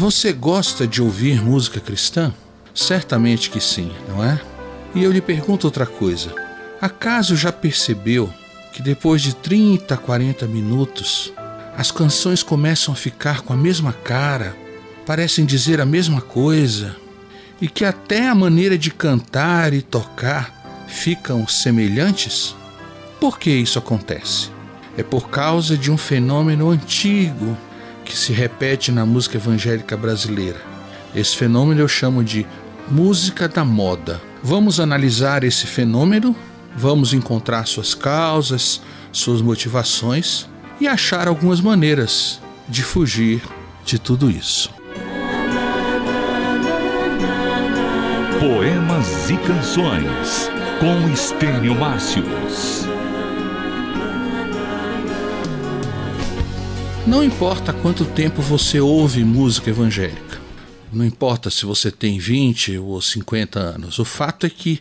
Você gosta de ouvir música cristã? Certamente que sim, não é? E eu lhe pergunto outra coisa. Acaso já percebeu que depois de 30, 40 minutos, as canções começam a ficar com a mesma cara, parecem dizer a mesma coisa, e que até a maneira de cantar e tocar ficam semelhantes? Por que isso acontece? É por causa de um fenômeno antigo que se repete na música evangélica brasileira. Esse fenômeno eu chamo de música da moda. Vamos analisar esse fenômeno, vamos encontrar suas causas, suas motivações e achar algumas maneiras de fugir de tudo isso. Poemas e Canções com Estênio Márcios. Não importa quanto tempo você ouve música evangélica, não importa se você tem 20 ou 50 anos, o fato é que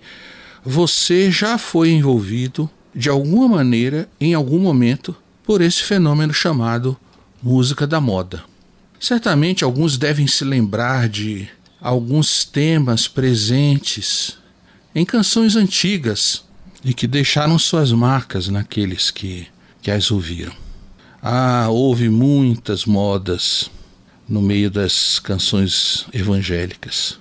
você já foi envolvido de alguma maneira, em algum momento, por esse fenômeno chamado música da moda. Certamente alguns devem se lembrar de alguns temas presentes em canções antigas e que deixaram suas marcas naqueles que, que as ouviram. Ah, houve muitas modas no meio das canções evangélicas.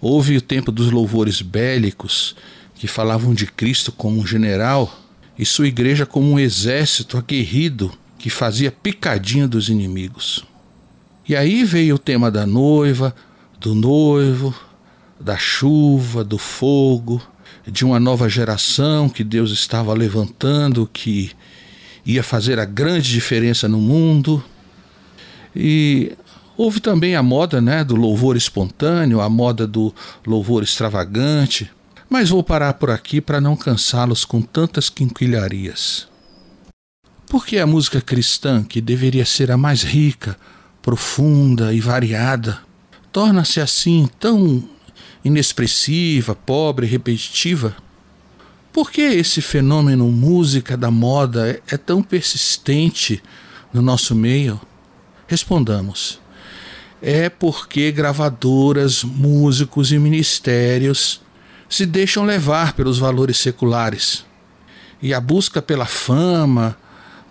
Houve o tempo dos louvores bélicos que falavam de Cristo como um general e sua igreja como um exército aguerrido que fazia picadinha dos inimigos. E aí veio o tema da noiva, do noivo, da chuva, do fogo, de uma nova geração que Deus estava levantando que ia fazer a grande diferença no mundo. E houve também a moda né, do louvor espontâneo, a moda do louvor extravagante. Mas vou parar por aqui para não cansá-los com tantas quinquilharias. Por que a música cristã, que deveria ser a mais rica, profunda e variada, torna-se assim tão inexpressiva, pobre, repetitiva? Por que esse fenômeno música da moda é, é tão persistente no nosso meio? Respondamos. É porque gravadoras, músicos e ministérios se deixam levar pelos valores seculares. E a busca pela fama,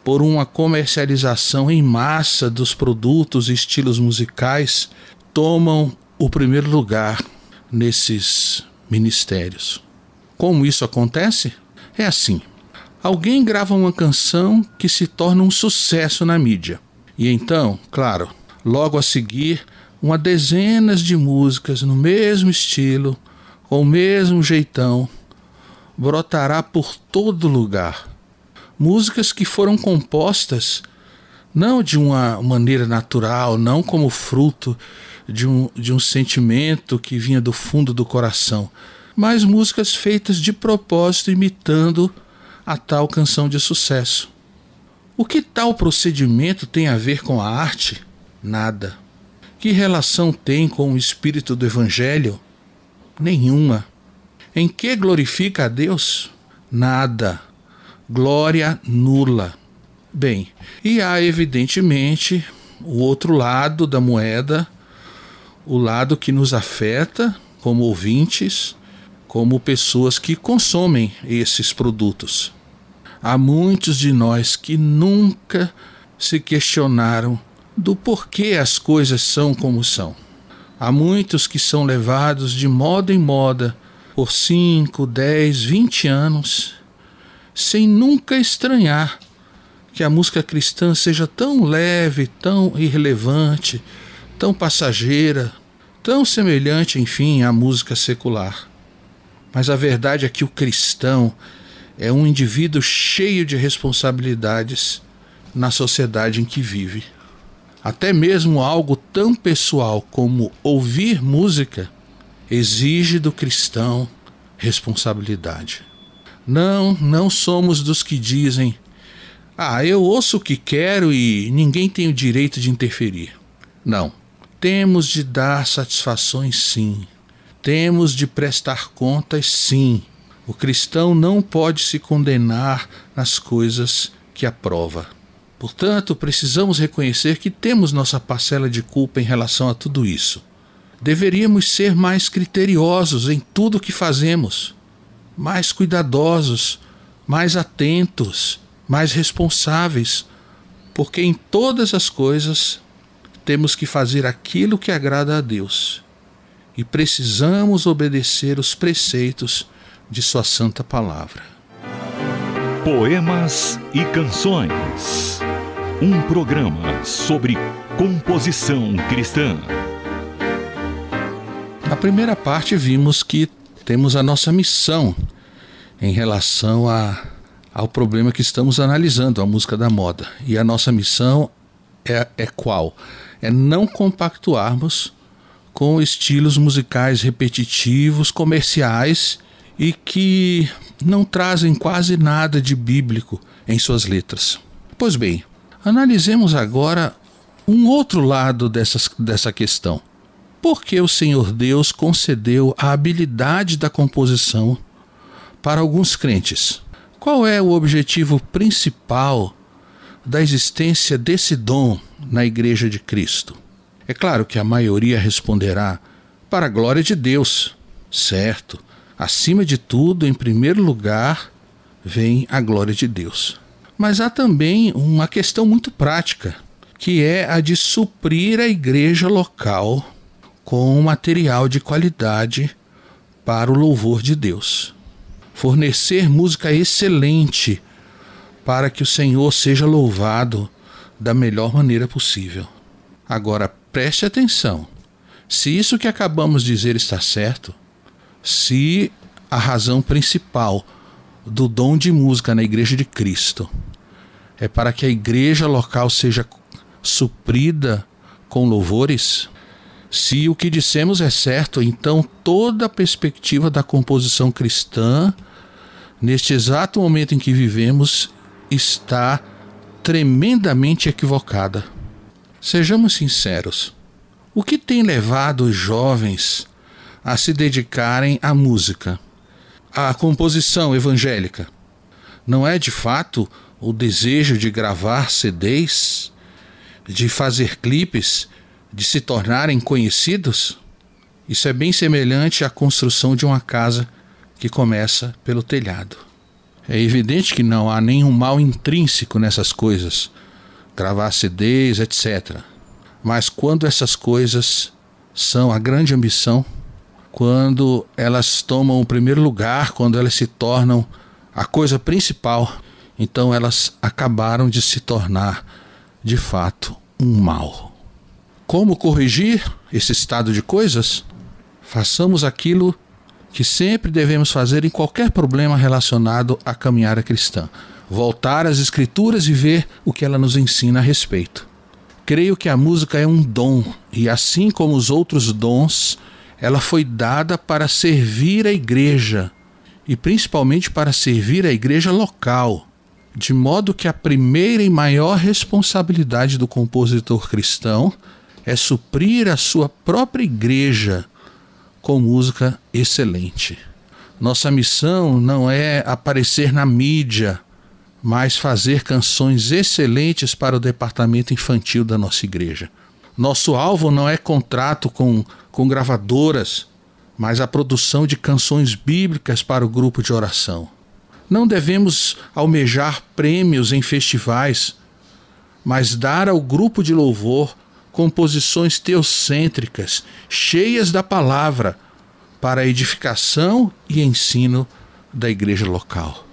por uma comercialização em massa dos produtos e estilos musicais, tomam o primeiro lugar nesses ministérios. Como isso acontece? É assim: alguém grava uma canção que se torna um sucesso na mídia. E então, claro, logo a seguir, uma dezenas de músicas no mesmo estilo, com o mesmo jeitão, brotará por todo lugar. Músicas que foram compostas não de uma maneira natural, não como fruto de um, de um sentimento que vinha do fundo do coração, mas músicas feitas de propósito imitando a tal canção de sucesso. O que tal procedimento tem a ver com a arte? Nada. Que relação tem com o espírito do Evangelho? Nenhuma. Em que glorifica a Deus? Nada. Glória nula. Bem, e há evidentemente o outro lado da moeda, o lado que nos afeta como ouvintes, como pessoas que consomem esses produtos. Há muitos de nós que nunca se questionaram do porquê as coisas são como são. Há muitos que são levados de moda em moda por 5, 10, 20 anos, sem nunca estranhar que a música cristã seja tão leve, tão irrelevante, tão passageira, tão semelhante, enfim, à música secular. Mas a verdade é que o cristão é um indivíduo cheio de responsabilidades na sociedade em que vive. Até mesmo algo tão pessoal como ouvir música exige do cristão responsabilidade. Não, não somos dos que dizem: ah, eu ouço o que quero e ninguém tem o direito de interferir. Não. Temos de dar satisfações, sim. Temos de prestar contas, sim. O cristão não pode se condenar nas coisas que aprova. Portanto, precisamos reconhecer que temos nossa parcela de culpa em relação a tudo isso. Deveríamos ser mais criteriosos em tudo o que fazemos, mais cuidadosos, mais atentos, mais responsáveis, porque em todas as coisas temos que fazer aquilo que agrada a Deus e precisamos obedecer os preceitos de Sua Santa Palavra. Poemas e Canções um programa sobre composição cristã. Na primeira parte, vimos que temos a nossa missão em relação a, ao problema que estamos analisando, a música da moda. E a nossa missão é, é qual? É não compactuarmos com estilos musicais repetitivos, comerciais e que não trazem quase nada de bíblico em suas letras. Pois bem, analisemos agora um outro lado dessas, dessa questão. Por que o Senhor Deus concedeu a habilidade da composição para alguns crentes? Qual é o objetivo principal da existência desse dom na Igreja de Cristo? É claro que a maioria responderá para a glória de Deus, certo? Acima de tudo, em primeiro lugar, vem a glória de Deus. Mas há também uma questão muito prática, que é a de suprir a igreja local com material de qualidade para o louvor de Deus. Fornecer música excelente para que o Senhor seja louvado da melhor maneira possível. Agora, preste atenção. Se isso que acabamos de dizer está certo, se a razão principal do dom de música na Igreja de Cristo é para que a igreja local seja suprida com louvores, se o que dissemos é certo, então toda a perspectiva da composição cristã, neste exato momento em que vivemos, está tremendamente equivocada. Sejamos sinceros. O que tem levado os jovens a se dedicarem à música, à composição evangélica? Não é de fato o desejo de gravar CDs, de fazer clipes, de se tornarem conhecidos? Isso é bem semelhante à construção de uma casa que começa pelo telhado. É evidente que não há nenhum mal intrínseco nessas coisas gravar CDs, etc. Mas quando essas coisas são a grande ambição, quando elas tomam o primeiro lugar, quando elas se tornam a coisa principal, então elas acabaram de se tornar, de fato, um mal. Como corrigir esse estado de coisas? Façamos aquilo que sempre devemos fazer em qualquer problema relacionado à caminhada cristã voltar às Escrituras e ver o que ela nos ensina a respeito. Creio que a música é um dom e, assim como os outros dons, ela foi dada para servir a igreja e principalmente para servir a igreja local, de modo que a primeira e maior responsabilidade do compositor cristão é suprir a sua própria igreja com música excelente. Nossa missão não é aparecer na mídia mas fazer canções excelentes para o departamento infantil da nossa igreja. Nosso alvo não é contrato com, com gravadoras, mas a produção de canções bíblicas para o grupo de oração. Não devemos almejar prêmios em festivais, mas dar ao grupo de louvor composições teocêntricas, cheias da palavra, para a edificação e ensino da igreja local.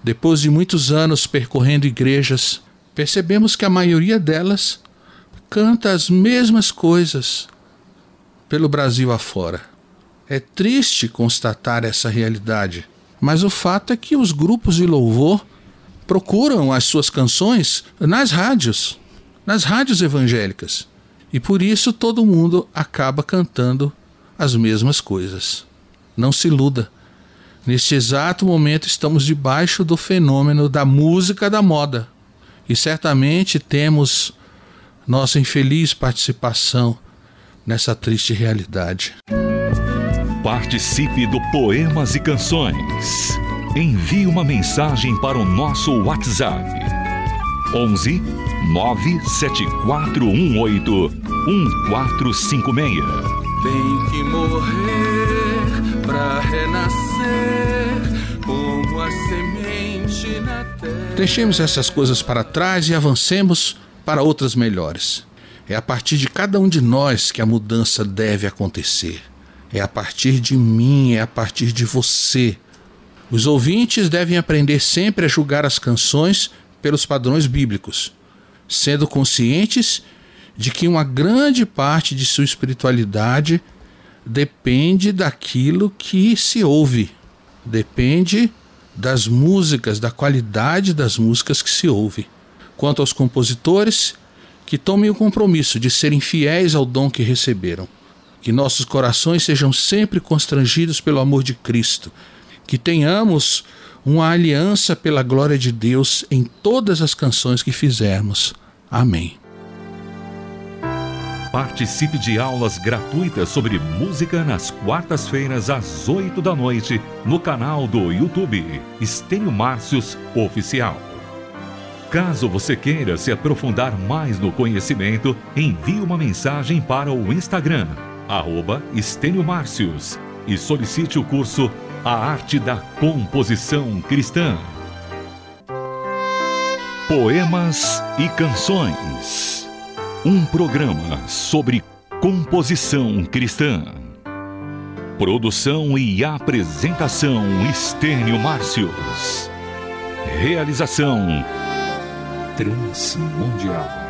Depois de muitos anos percorrendo igrejas, percebemos que a maioria delas canta as mesmas coisas pelo Brasil afora. É triste constatar essa realidade, mas o fato é que os grupos de louvor procuram as suas canções nas rádios, nas rádios evangélicas. E por isso todo mundo acaba cantando as mesmas coisas. Não se iluda. Neste exato momento estamos debaixo do fenômeno da música da moda. E certamente temos nossa infeliz participação nessa triste realidade. Participe do Poemas e Canções. Envie uma mensagem para o nosso WhatsApp. 11 97418 1456. Tem que morrer para renascer como a semente na terra. Deixemos essas coisas para trás e avancemos para outras melhores. É a partir de cada um de nós que a mudança deve acontecer. É a partir de mim, é a partir de você. Os ouvintes devem aprender sempre a julgar as canções pelos padrões bíblicos, sendo conscientes de que uma grande parte de sua espiritualidade depende daquilo que se ouve, depende das músicas, da qualidade das músicas que se ouve. Quanto aos compositores, que tomem o compromisso de serem fiéis ao dom que receberam. Que nossos corações sejam sempre constrangidos pelo amor de Cristo. Que tenhamos uma aliança pela glória de Deus em todas as canções que fizermos. Amém. Participe de aulas gratuitas sobre música nas quartas-feiras às 8 da noite no canal do YouTube Estênio Márcios Oficial. Caso você queira se aprofundar mais no conhecimento, envie uma mensagem para o Instagram arroba Estênio Márcios e solicite o curso A Arte da Composição Cristã. Poemas e Canções. Um programa sobre composição cristã. Produção e apresentação Estênio Márcios. Realização Transmundial.